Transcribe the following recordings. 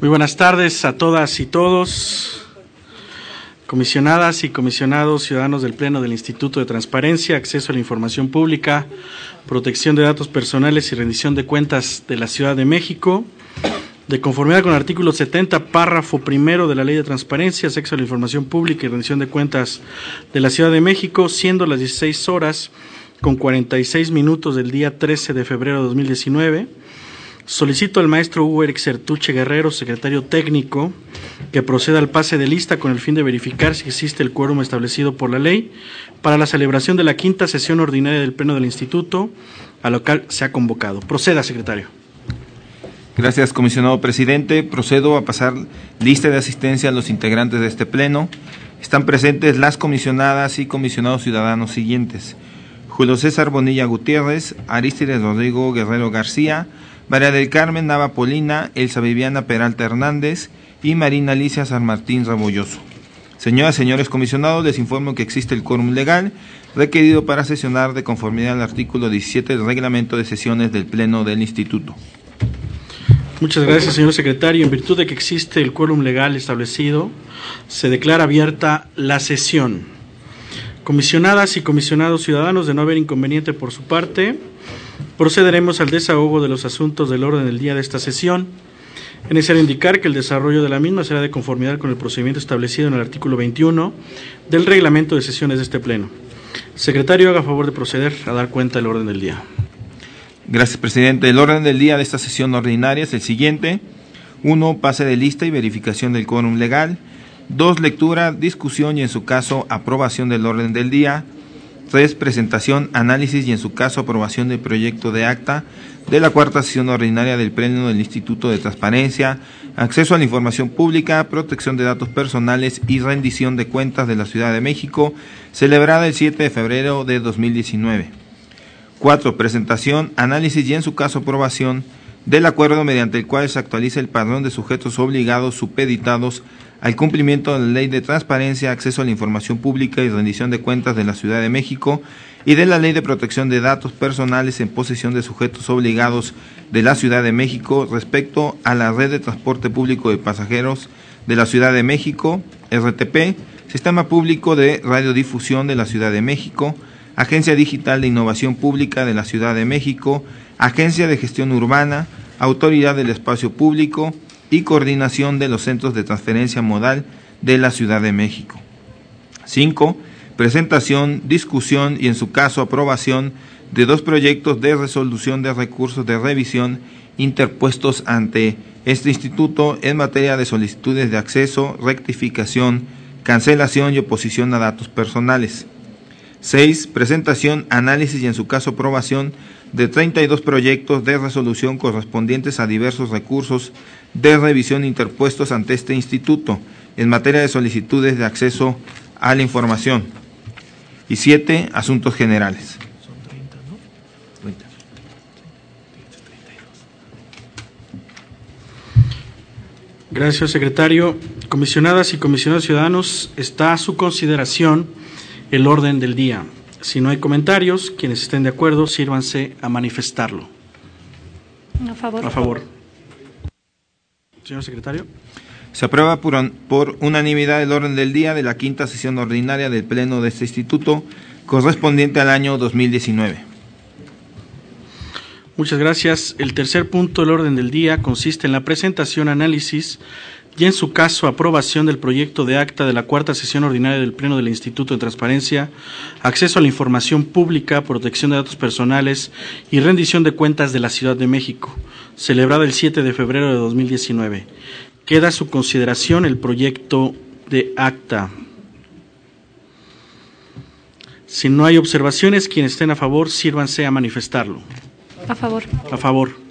Muy buenas tardes a todas y todos, comisionadas y comisionados ciudadanos del Pleno del Instituto de Transparencia, Acceso a la Información Pública, Protección de Datos Personales y Rendición de Cuentas de la Ciudad de México. De conformidad con el artículo 70, párrafo primero de la Ley de Transparencia, Acceso a la Información Pública y Rendición de Cuentas de la Ciudad de México, siendo las 16 horas con 46 minutos del día 13 de febrero de 2019 Solicito al maestro Hugo Eric Sertuche Guerrero, secretario técnico, que proceda al pase de lista con el fin de verificar si existe el quórum establecido por la ley para la celebración de la quinta sesión ordinaria del Pleno del Instituto, a lo cual se ha convocado. Proceda, secretario. Gracias, comisionado presidente. Procedo a pasar lista de asistencia a los integrantes de este Pleno. Están presentes las comisionadas y comisionados ciudadanos siguientes. Julio César Bonilla Gutiérrez, Aristides Rodrigo Guerrero García, María del Carmen Nava Polina, Elsa Viviana Peralta Hernández y Marina Alicia San Martín Rabolloso. Señoras señores comisionados, les informo que existe el quórum legal requerido para sesionar de conformidad al artículo 17 del reglamento de sesiones del Pleno del Instituto. Muchas gracias, señor secretario. En virtud de que existe el quórum legal establecido, se declara abierta la sesión. Comisionadas y comisionados ciudadanos, de no haber inconveniente por su parte, Procederemos al desahogo de los asuntos del orden del día de esta sesión. Es necesario indicar que el desarrollo de la misma será de conformidad con el procedimiento establecido en el artículo 21 del reglamento de sesiones de este Pleno. Secretario, haga favor de proceder a dar cuenta del orden del día. Gracias, presidente. El orden del día de esta sesión ordinaria es el siguiente. Uno, pase de lista y verificación del quórum legal. Dos, lectura, discusión y, en su caso, aprobación del orden del día. 3. Presentación, análisis y en su caso aprobación del proyecto de acta de la cuarta sesión ordinaria del Pleno del Instituto de Transparencia, Acceso a la Información Pública, Protección de Datos Personales y Rendición de Cuentas de la Ciudad de México, celebrada el 7 de febrero de 2019. 4. Presentación, análisis y en su caso aprobación del acuerdo mediante el cual se actualiza el padrón de sujetos obligados supeditados al cumplimiento de la Ley de Transparencia, Acceso a la Información Pública y Rendición de Cuentas de la Ciudad de México y de la Ley de Protección de Datos Personales en posesión de sujetos obligados de la Ciudad de México respecto a la red de transporte público de pasajeros de la Ciudad de México, RTP, Sistema Público de Radiodifusión de la Ciudad de México, Agencia Digital de Innovación Pública de la Ciudad de México, Agencia de Gestión Urbana, Autoridad del Espacio Público, y coordinación de los centros de transferencia modal de la Ciudad de México. 5. Presentación, discusión y en su caso aprobación de dos proyectos de resolución de recursos de revisión interpuestos ante este instituto en materia de solicitudes de acceso, rectificación, cancelación y oposición a datos personales. 6. Presentación, análisis y en su caso aprobación de 32 proyectos de resolución correspondientes a diversos recursos de revisión interpuestos ante este instituto en materia de solicitudes de acceso a la información. Y siete, asuntos generales. Gracias, secretario. Comisionadas y comisionados ciudadanos, está a su consideración el orden del día. Si no hay comentarios, quienes estén de acuerdo, sírvanse a manifestarlo. A favor. A favor. Señor secretario. Se aprueba por, por, unanimidad el orden del día de la quinta sesión ordinaria del Pleno de este Instituto, correspondiente al año 2019. Muchas gracias. El tercer punto del orden del día consiste en la presentación, análisis y en su caso aprobación del proyecto de acta de la cuarta sesión ordinaria del Pleno del Instituto de Transparencia, Acceso a la Información Pública, Protección de Datos Personales y Rendición de Cuentas de la Ciudad de México, celebrada el 7 de febrero de 2019. Queda a su consideración el proyecto de acta. Si no hay observaciones, quienes estén a favor, sírvanse a manifestarlo. A favor. A favor.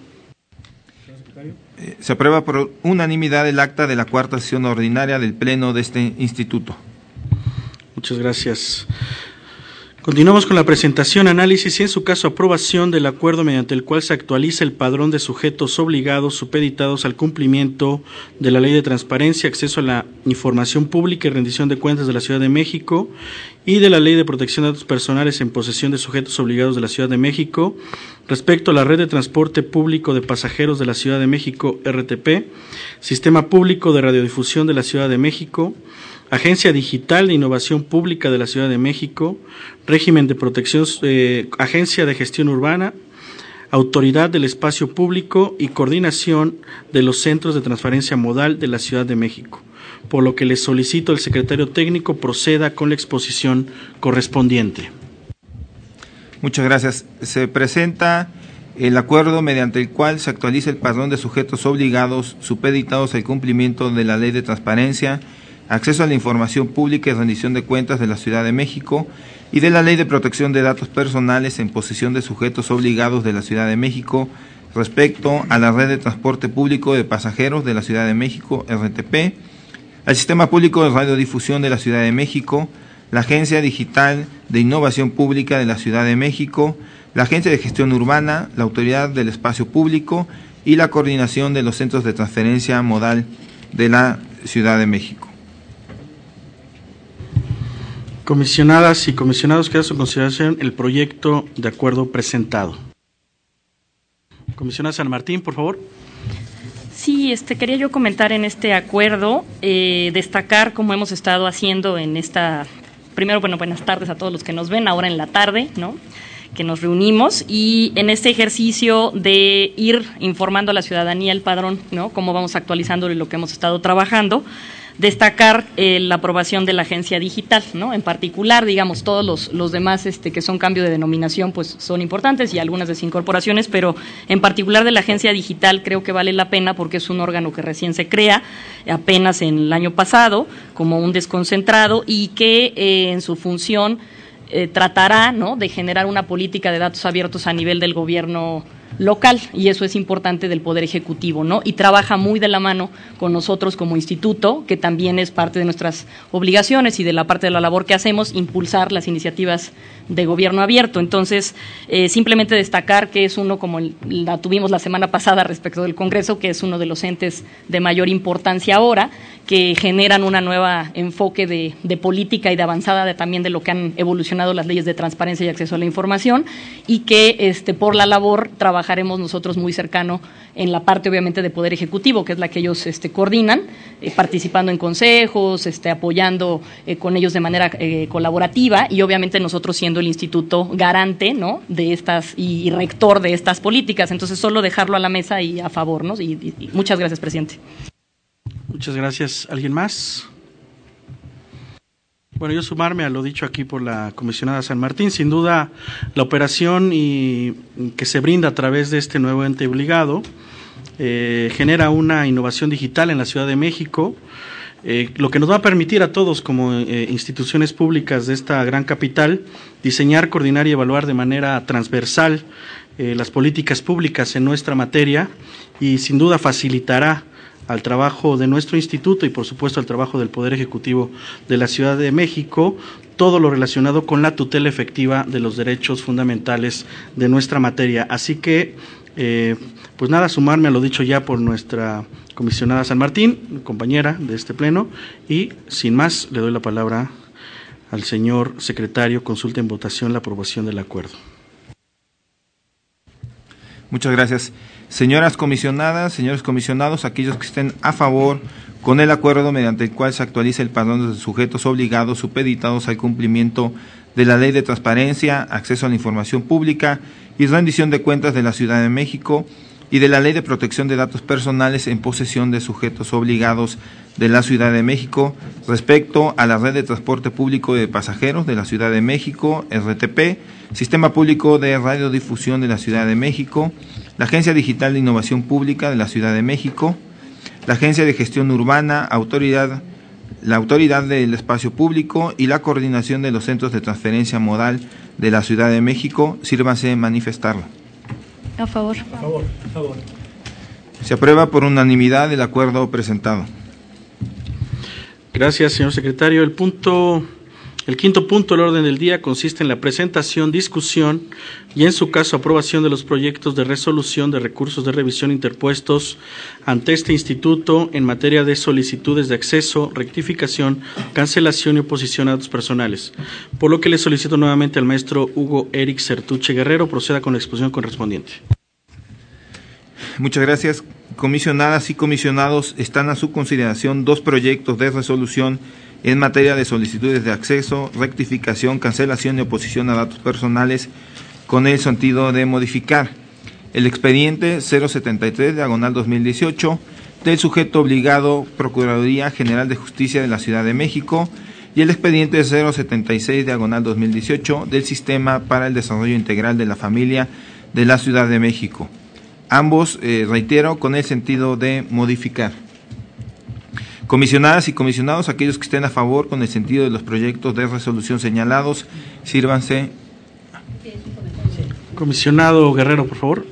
Eh, se aprueba por unanimidad el acta de la cuarta sesión ordinaria del Pleno de este instituto. Muchas gracias. Continuamos con la presentación, análisis y en su caso aprobación del acuerdo mediante el cual se actualiza el padrón de sujetos obligados supeditados al cumplimiento de la Ley de Transparencia, Acceso a la Información Pública y Rendición de Cuentas de la Ciudad de México y de la Ley de Protección de Datos Personales en posesión de sujetos obligados de la Ciudad de México respecto a la red de transporte público de pasajeros de la Ciudad de México, RTP, Sistema Público de Radiodifusión de la Ciudad de México, Agencia Digital de Innovación Pública de la Ciudad de México, Régimen de Protección, eh, Agencia de Gestión Urbana, Autoridad del Espacio Público y Coordinación de los Centros de Transferencia Modal de la Ciudad de México, por lo que le solicito al secretario técnico proceda con la exposición correspondiente. Muchas gracias. Se presenta el acuerdo mediante el cual se actualiza el padrón de sujetos obligados supeditados al cumplimiento de la Ley de Transparencia, Acceso a la Información Pública y Rendición de Cuentas de la Ciudad de México y de la Ley de Protección de Datos Personales en posesión de sujetos obligados de la Ciudad de México respecto a la red de transporte público de pasajeros de la Ciudad de México, RTP, al Sistema Público de Radiodifusión de la Ciudad de México, la Agencia Digital de Innovación Pública de la Ciudad de México, la Agencia de Gestión Urbana, la Autoridad del Espacio Público y la Coordinación de los Centros de Transferencia Modal de la Ciudad de México. Comisionadas y comisionados, queda su consideración el proyecto de acuerdo presentado. Comisionada San Martín, por favor. Sí, este, quería yo comentar en este acuerdo, eh, destacar como hemos estado haciendo en esta primero, bueno, buenas tardes a todos los que nos ven ahora en la tarde, ¿no? que nos reunimos y en este ejercicio de ir informando a la ciudadanía el padrón, ¿no? Cómo vamos actualizando lo que hemos estado trabajando destacar eh, la aprobación de la agencia digital, ¿no? En particular, digamos, todos los, los demás este, que son cambio de denominación, pues son importantes y algunas desincorporaciones, pero en particular de la agencia digital creo que vale la pena porque es un órgano que recién se crea, apenas en el año pasado, como un desconcentrado y que eh, en su función eh, tratará, ¿no? De generar una política de datos abiertos a nivel del gobierno local y eso es importante del Poder Ejecutivo, ¿no? Y trabaja muy de la mano con nosotros como instituto, que también es parte de nuestras obligaciones y de la parte de la labor que hacemos, impulsar las iniciativas de gobierno abierto. Entonces, eh, simplemente destacar que es uno, como la tuvimos la semana pasada respecto del Congreso, que es uno de los entes de mayor importancia ahora, que generan una nueva enfoque de, política y de avanzada de, también de lo que han evolucionado las leyes de transparencia y acceso a la información, y que este, por la labor trabajaremos nosotros muy cercano en la parte, obviamente, de Poder Ejecutivo, que es la que ellos este, coordinan, eh, participando en consejos, este, apoyando eh, con ellos de manera colaborativa, y obviamente nosotros siendo el instituto garante, ¿no? De estas y, rector de estas políticas. Entonces, solo dejarlo a la mesa y a favor, ¿no? Y, muchas gracias, presidente. Muchas gracias. ¿Alguien más? Bueno, yo sumarme a lo dicho aquí por la comisionada San Martín. Sin duda, la operación y que se brinda a través de este nuevo ente obligado eh, genera una innovación digital en la Ciudad de México eh, lo que nos va a permitir a todos como eh, instituciones públicas de esta gran capital diseñar, coordinar y evaluar de manera transversal las políticas públicas en nuestra materia y sin duda facilitará al trabajo de nuestro instituto y por supuesto al trabajo del Poder Ejecutivo de la Ciudad de México todo lo relacionado con la tutela efectiva de los derechos fundamentales de nuestra materia. Así que, pues nada, sumarme a lo dicho ya por nuestra comisionada San Martín, compañera de este pleno, y sin más le doy la palabra al señor secretario. Consulta en votación la aprobación del acuerdo. Muchas gracias. Señoras comisionadas, señores comisionados, aquellos que estén a favor con el acuerdo mediante el cual se actualiza el padrón de sujetos obligados supeditados al cumplimiento de la Ley de Transparencia, Acceso a la Información Pública y Rendición de Cuentas de la Ciudad de México, y de la Ley de Protección de Datos Personales en posesión de sujetos obligados de la Ciudad de México respecto a la red de transporte público de pasajeros de la Ciudad de México, RTP, Sistema Público de Radiodifusión de la Ciudad de México, la Agencia Digital de Innovación Pública de la Ciudad de México, la Agencia de Gestión Urbana, Autoridad, la Autoridad del Espacio Público y la Coordinación de los Centros de Transferencia Modal de la Ciudad de México, sírvase manifestarla. A favor. A favor, a favor. Se aprueba por unanimidad el acuerdo presentado. Gracias, señor secretario. El punto El quinto punto del orden del día consiste en la presentación, discusión y, en su caso, aprobación de los proyectos de resolución de recursos de revisión interpuestos ante este instituto en materia de solicitudes de acceso, rectificación, cancelación y oposición a datos personales. Por lo que le solicito nuevamente al maestro Hugo Eric Certuche Guerrero proceda con la exposición correspondiente. Muchas gracias. Comisionadas y comisionados, están a su consideración dos proyectos de resolución en materia de solicitudes de acceso, rectificación, cancelación y oposición a datos personales con el sentido de modificar el expediente 073 diagonal 2018 del sujeto obligado Procuraduría General de Justicia de la Ciudad de México y el expediente 076 diagonal 2018 del Sistema para el Desarrollo Integral de la Familia de la Ciudad de México. Ambos, eh, reitero, con el sentido de modificar. Comisionadas y comisionados, aquellos que estén a favor con el sentido de los proyectos de resolución señalados, sírvanse. Comisionado Guerrero, por favor.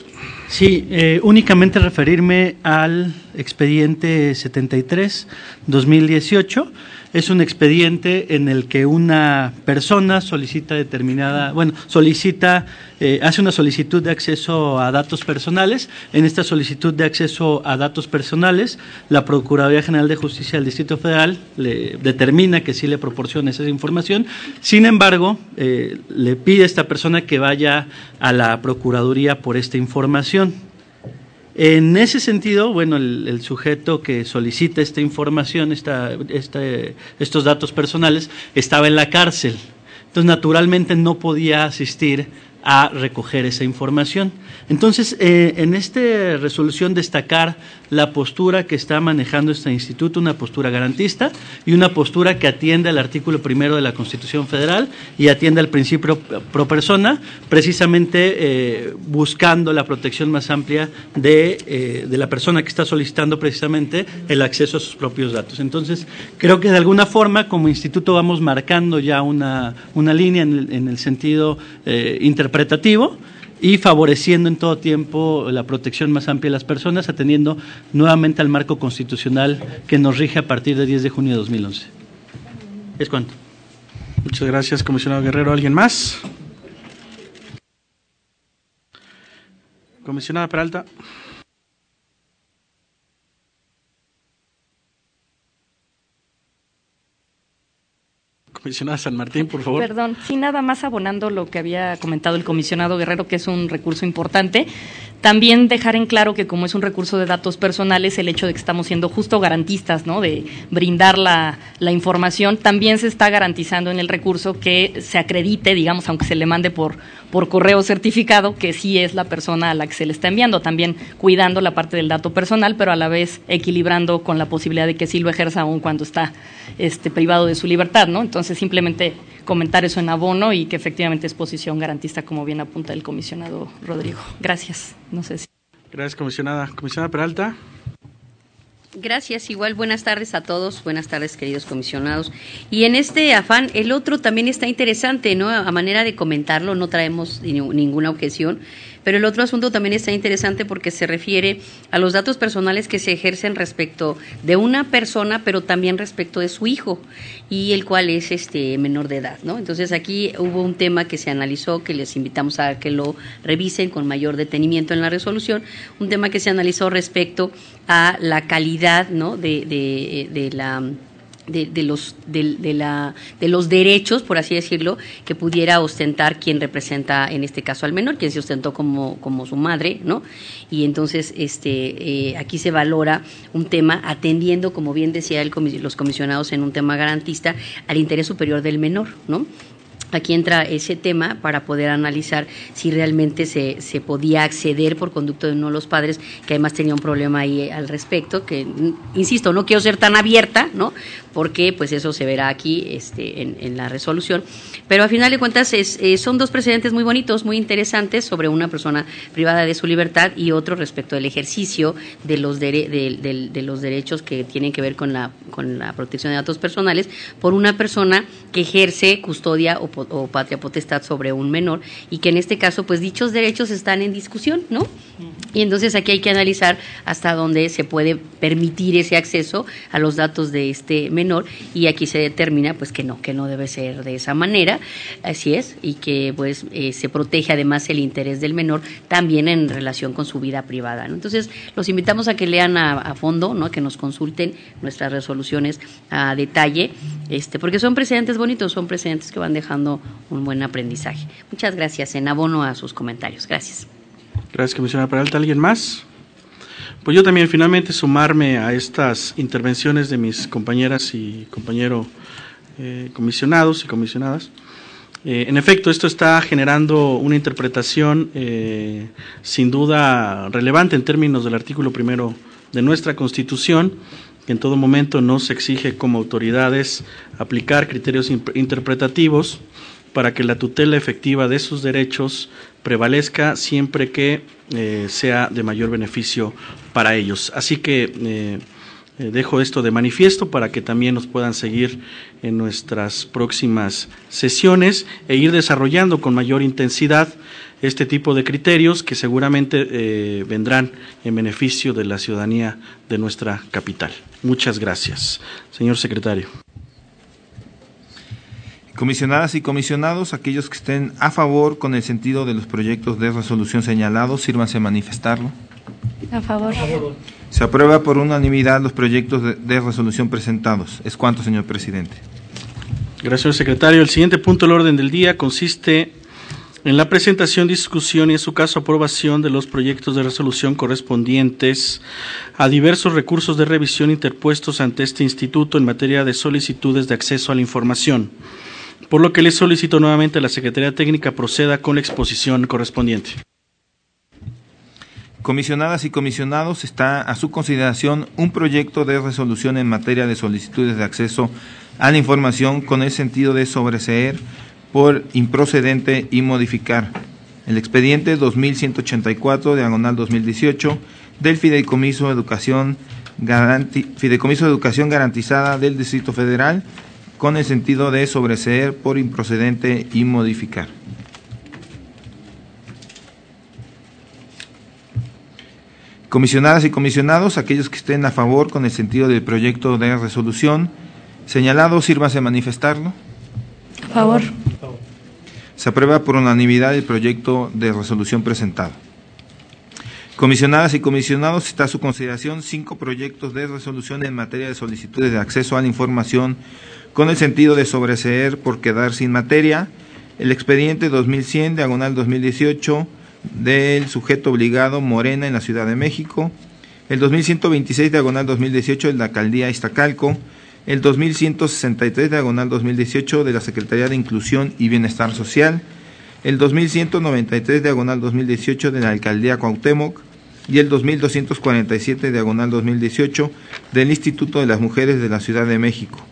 Sí, eh, únicamente referirme al expediente 73-2018 es un expediente en el que una persona solicita determinada, bueno, solicita, eh, hace una solicitud de acceso a datos personales. En esta solicitud de acceso a datos personales, la Procuraduría General de Justicia del Distrito Federal le determina que sí le proporciona esa información. Sin embargo, eh, le pide a esta persona que vaya a la Procuraduría por esta información. En ese sentido, bueno, el, sujeto que solicita esta información, esta, estos datos personales, estaba en la cárcel. Entonces, naturalmente no podía asistir a recoger esa información. Entonces, eh, en esta resolución destacar la postura que está manejando este instituto, una postura garantista y una postura que atiende al artículo primero de la Constitución Federal y atiende al principio pro persona, precisamente eh, buscando la protección más amplia de, eh, de, la persona que está solicitando precisamente el acceso a sus propios datos. Entonces, creo que de alguna forma como instituto vamos marcando ya una, una línea en el, en el sentido interpretativo interpretativo y favoreciendo en todo tiempo la protección más amplia de las personas, atendiendo nuevamente al marco constitucional que nos rige a partir del 10 de junio de 2011. ¿Es cuánto? Muchas gracias, comisionado Guerrero. ¿Alguien más? Comisionada Peralta. Comisionada San Martín, por favor. Perdón, sí, nada más abonando lo que había comentado el comisionado Guerrero, que es un recurso importante. También dejar en claro que como es un recurso de datos personales, el hecho de que estamos siendo justo garantistas, ¿no? De brindar la, información, también se está garantizando en el recurso que se acredite, digamos, aunque se le mande por, por correo certificado, que sí es la persona a la que se le está enviando, también cuidando la parte del dato personal, pero a la vez equilibrando con la posibilidad de que sí lo ejerza aún cuando está este, privado de su libertad, ¿no? Entonces, simplemente comentar eso en abono y que efectivamente es posición garantista, como bien apunta el comisionado Rodrigo. Gracias. No sé si. Gracias, comisionada. Comisionada Peralta. Gracias, igual buenas tardes a todos, buenas tardes queridos comisionados. Y en este afán, el otro también está interesante, ¿no? A manera de comentarlo, no traemos ninguna objeción, pero el otro asunto también está interesante porque se refiere a los datos personales que se ejercen respecto de una persona, pero también respecto de su hijo, y el cual es este menor de edad, ¿no? Entonces aquí hubo un tema que se analizó, que les invitamos a que lo revisen con mayor detenimiento en la resolución, un tema que se analizó respecto a la calidad, ¿no? de, de, de la de, los, de, la, de los derechos, por así decirlo, que pudiera ostentar quien representa en este caso al menor, quien se ostentó como, como su madre, ¿no? Y entonces este, eh, aquí se valora un tema atendiendo, como bien decía el, los comisionados en un tema garantista, al interés superior del menor, ¿no? Aquí entra ese tema para poder analizar si realmente se, se podía acceder por conducto de uno de los padres, que además tenía un problema ahí al respecto, que, insisto, no quiero ser tan abierta, ¿no? Porque pues eso se verá aquí este, en, la resolución. Pero a final de cuentas es, eh, son dos precedentes muy bonitos, muy interesantes sobre una persona privada de su libertad y otro respecto del ejercicio de los, de, de los derechos que tienen que ver con la, con la protección de datos personales por una persona que ejerce custodia o o patria potestad sobre un menor y que en este caso pues dichos derechos están en discusión, ¿no? Y entonces aquí hay que analizar hasta dónde se puede permitir ese acceso a los datos de este menor y aquí se determina pues que no, que no debe ser de esa manera, así es, y que pues eh, se protege además el interés del menor también en relación con su vida privada. Entonces los invitamos a que lean a, a fondo, ¿no? que nos consulten nuestras resoluciones a detalle, este, porque son precedentes bonitos, son precedentes que van dejando un buen aprendizaje. Muchas gracias, en abono a sus comentarios. Gracias. Gracias, comisionada Peralta. ¿Alguien más? Pues yo también finalmente sumarme a estas intervenciones de mis compañeras y compañeros eh, comisionados y comisionadas. Eh, en efecto, esto está generando una interpretación eh, sin duda relevante en términos del artículo primero de nuestra Constitución, en todo momento nos exige como autoridades aplicar criterios interpretativos para que la tutela efectiva de sus derechos prevalezca siempre que eh, sea de mayor beneficio para ellos. Así que eh, eh, dejo esto de manifiesto para que también nos puedan seguir en nuestras próximas sesiones e ir desarrollando con mayor intensidad este tipo de criterios que seguramente vendrán en beneficio de la ciudadanía de nuestra capital. Muchas gracias. Señor secretario. Comisionadas y comisionados, aquellos que estén a favor con el sentido de los proyectos de resolución señalados, sírvanse a manifestarlo. A favor. Se aprueba por unanimidad los proyectos de, de resolución presentados. Es cuanto, señor presidente. Gracias, señor secretario. El siguiente punto del orden del día consiste en la presentación, discusión y, en su caso, aprobación de los proyectos de resolución correspondientes a diversos recursos de revisión interpuestos ante este instituto en materia de solicitudes de acceso a la información por lo que le solicito nuevamente a la Secretaría Técnica proceda con la exposición correspondiente. Comisionadas y comisionados, está a su consideración un proyecto de resolución en materia de solicitudes de acceso a la información con el sentido de sobreseer por improcedente y modificar el expediente 2184 diagonal 2018 del Fideicomiso de Educación Fideicomiso de Educación Garantizada del Distrito Federal con el sentido de sobreseer por improcedente y modificar. Comisionadas y comisionados, aquellos que estén a favor con el sentido del proyecto de resolución señalado, sírvase manifestarlo. A favor. Se aprueba por unanimidad el proyecto de resolución presentado. Comisionadas y comisionados, está a su consideración cinco proyectos de resolución en materia de solicitudes de acceso a la información con el sentido de sobreseer por quedar sin materia. El expediente 2100 diagonal 2018 del sujeto obligado Morena en la Ciudad de México, el 2126 diagonal 2018 de la alcaldía Iztacalco, el 2163 diagonal 2018 de la Secretaría de Inclusión y Bienestar Social, el 2193 diagonal 2018 de la alcaldía Cuauhtémoc y el 2247 diagonal 2018 del Instituto de las Mujeres de la Ciudad de México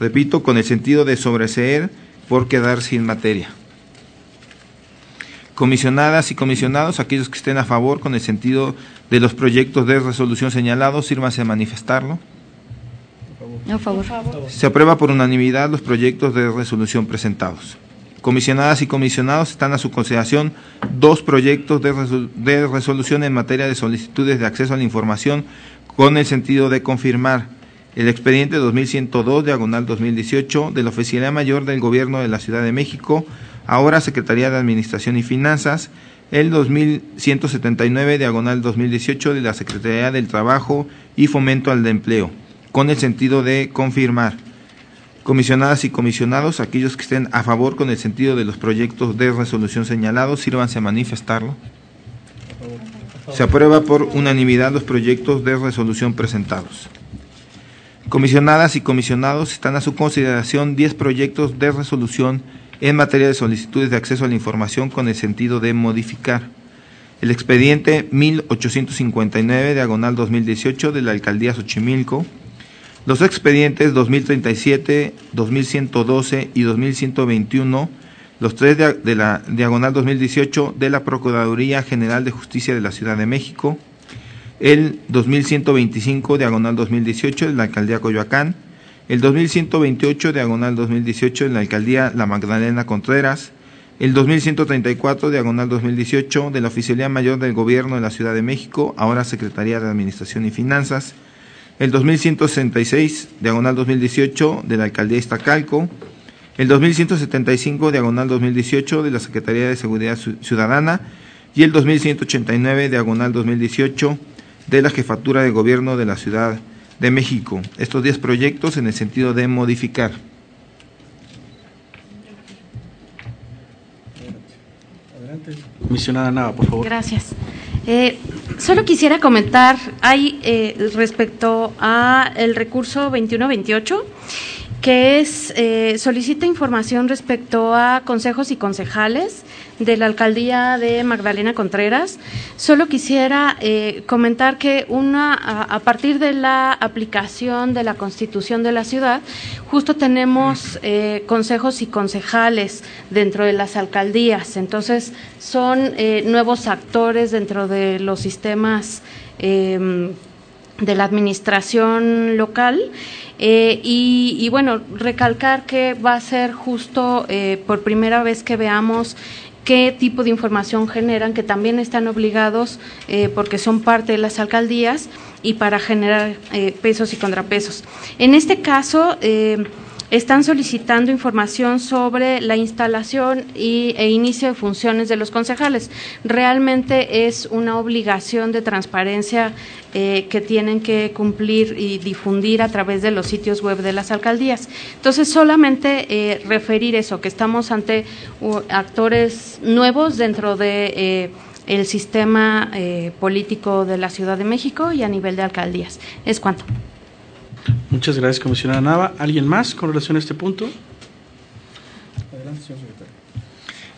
repito, con el sentido de sobreseer por quedar sin materia. Comisionadas y comisionados, aquellos que estén a favor con el sentido de los proyectos de resolución señalados, sírvase a manifestarlo. Se aprueba por unanimidad los proyectos de resolución presentados. Comisionadas y comisionados están a su consideración dos proyectos de, de resolución en materia de solicitudes de acceso a la información con el sentido de confirmar el expediente 2102, diagonal 2018, de la Oficina Mayor del Gobierno de la Ciudad de México, ahora Secretaría de Administración y Finanzas, el 2179, diagonal 2018, de la Secretaría del Trabajo y Fomento al Empleo, con el sentido de confirmar. Comisionadas y comisionados, aquellos que estén a favor con el sentido de los proyectos de resolución señalados, sírvanse a manifestarlo. Se aprueba por unanimidad los proyectos de resolución presentados. Comisionadas y comisionados están a su consideración 10 proyectos de resolución en materia de solicitudes de acceso a la información con el sentido de modificar el expediente 1859 diagonal 2018 de la alcaldía Xochimilco, los expedientes 2037, 2112 y 2121, los tres de la diagonal 2018 de la Procuraduría General de Justicia de la Ciudad de México, el 2125 diagonal 2018 de la alcaldía Coyoacán, el 2128 diagonal 2018 en la alcaldía La Magdalena Contreras, el 2134 diagonal 2018 de la Oficialía Mayor del Gobierno de la Ciudad de México, ahora Secretaría de Administración y Finanzas, el 2166 diagonal 2018 de la alcaldía Iztacalco, el 2175 diagonal 2018 de la Secretaría de Seguridad Ciudadana y el 2189 diagonal 2018 de la Jefatura de Gobierno de la Ciudad de México. Estos 10 proyectos en el sentido de modificar. Comisionada Nava, por favor. Gracias. Eh, solo quisiera comentar hay eh, respecto a el recurso 2128 que es eh, solicita información respecto a consejos y concejales de la alcaldía de Magdalena Contreras. Solo quisiera eh, comentar que una a, partir de la aplicación de la Constitución de la ciudad, justo tenemos eh, consejos y concejales dentro de las alcaldías. Entonces son nuevos actores dentro de los sistemas em, de la administración local eh, y, bueno, recalcar que va a ser justo eh, por primera vez que veamos qué tipo de información generan, que también están obligados eh, porque son parte de las alcaldías y para generar pesos y contrapesos. En este caso, están solicitando información sobre la instalación y, e inicio de funciones de los concejales. Realmente es una obligación de transparencia eh, que tienen que cumplir y difundir a través de los sitios web de las alcaldías. Entonces, solamente eh, referir eso, que estamos ante actores nuevos dentro de... Eh, el sistema político de la Ciudad de México y a nivel de alcaldías. Es cuanto. Muchas gracias, comisionada Nava. ¿Alguien más con relación a este punto? Adelante, señor secretario.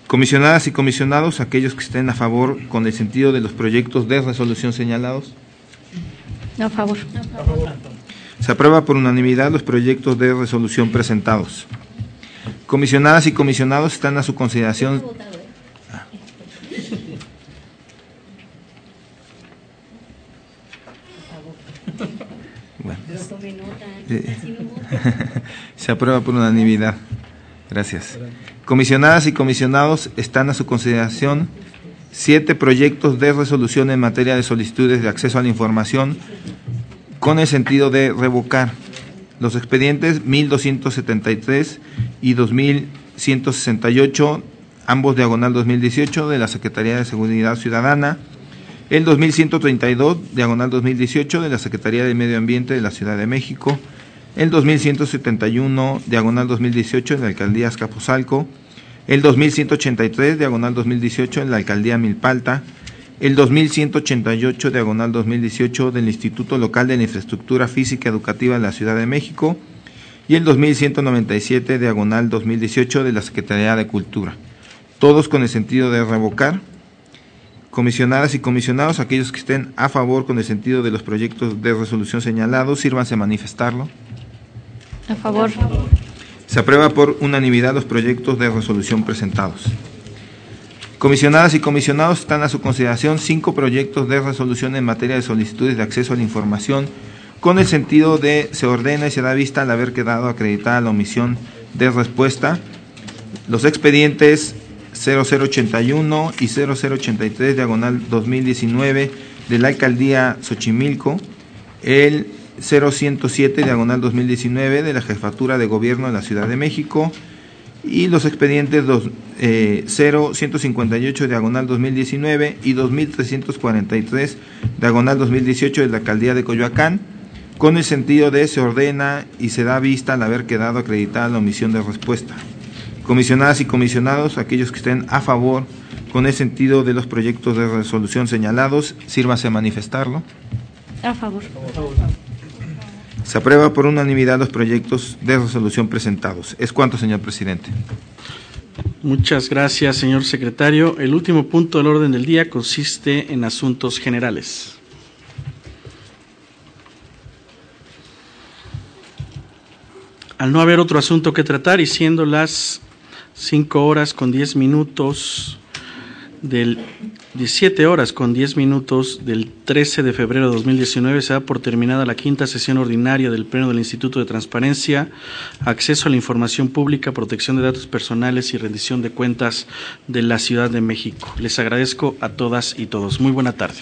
Comisionadas y comisionados, aquellos que estén a favor con el sentido de los proyectos de resolución señalados. A favor. A favor. Se aprueba por unanimidad los proyectos de resolución presentados. Comisionadas y comisionados están a su consideración. Se aprueba por unanimidad. Gracias. Comisionadas y comisionados están a su consideración siete proyectos de resolución en materia de solicitudes de acceso a la información con el sentido de revocar los expedientes 1273 y 2168, ambos diagonal 2018 de la Secretaría de Seguridad Ciudadana, el 2132, diagonal 2018, de la Secretaría de Medio Ambiente de la Ciudad de México, el 2171, diagonal 2018, en la Alcaldía Azcapotzalco, el 2183, diagonal 2018, en la Alcaldía Milpalta, el 2188, diagonal 2018, del Instituto Local de la Infraestructura Física Educativa de la Ciudad de México, y el 2197, diagonal 2018, de la Secretaría de Cultura. Todos con el sentido de revocar Comisionadas y comisionados, aquellos que estén a favor con el sentido de los proyectos de resolución señalados, sírvanse a manifestarlo. A favor. Se aprueba por unanimidad los proyectos de resolución presentados. Comisionadas y comisionados están a su consideración cinco proyectos de resolución en materia de solicitudes de acceso a la información con el sentido de se ordena y se da vista al haber quedado acreditada la omisión de respuesta. Los expedientes 0081 y 0083 diagonal 2019 de la alcaldía Xochimilco, el 0107 diagonal 2019 de la jefatura de gobierno de la Ciudad de México y los expedientes 0158 eh, diagonal 2019 y 2343 diagonal 2018 de la alcaldía de Coyoacán con el sentido de se ordena y se da vista al haber quedado acreditada la omisión de respuesta. Comisionadas y comisionados, aquellos que estén a favor con el sentido de los proyectos de resolución señalados, sírvase a manifestarlo. A favor. Se aprueba por unanimidad los proyectos de resolución presentados. Es cuanto, señor presidente. Muchas gracias, señor secretario. El último punto del orden del día consiste en asuntos generales. Al no haber otro asunto que tratar y siendo las cinco horas con diez minutos del 17 horas con 10 minutos del 13 de febrero de 2019 se da por terminada la quinta sesión ordinaria del Pleno del Instituto de Transparencia, Acceso a la Información Pública, Protección de Datos Personales y Rendición de Cuentas de la Ciudad de México. Les agradezco a todas y todos. Muy buena tarde.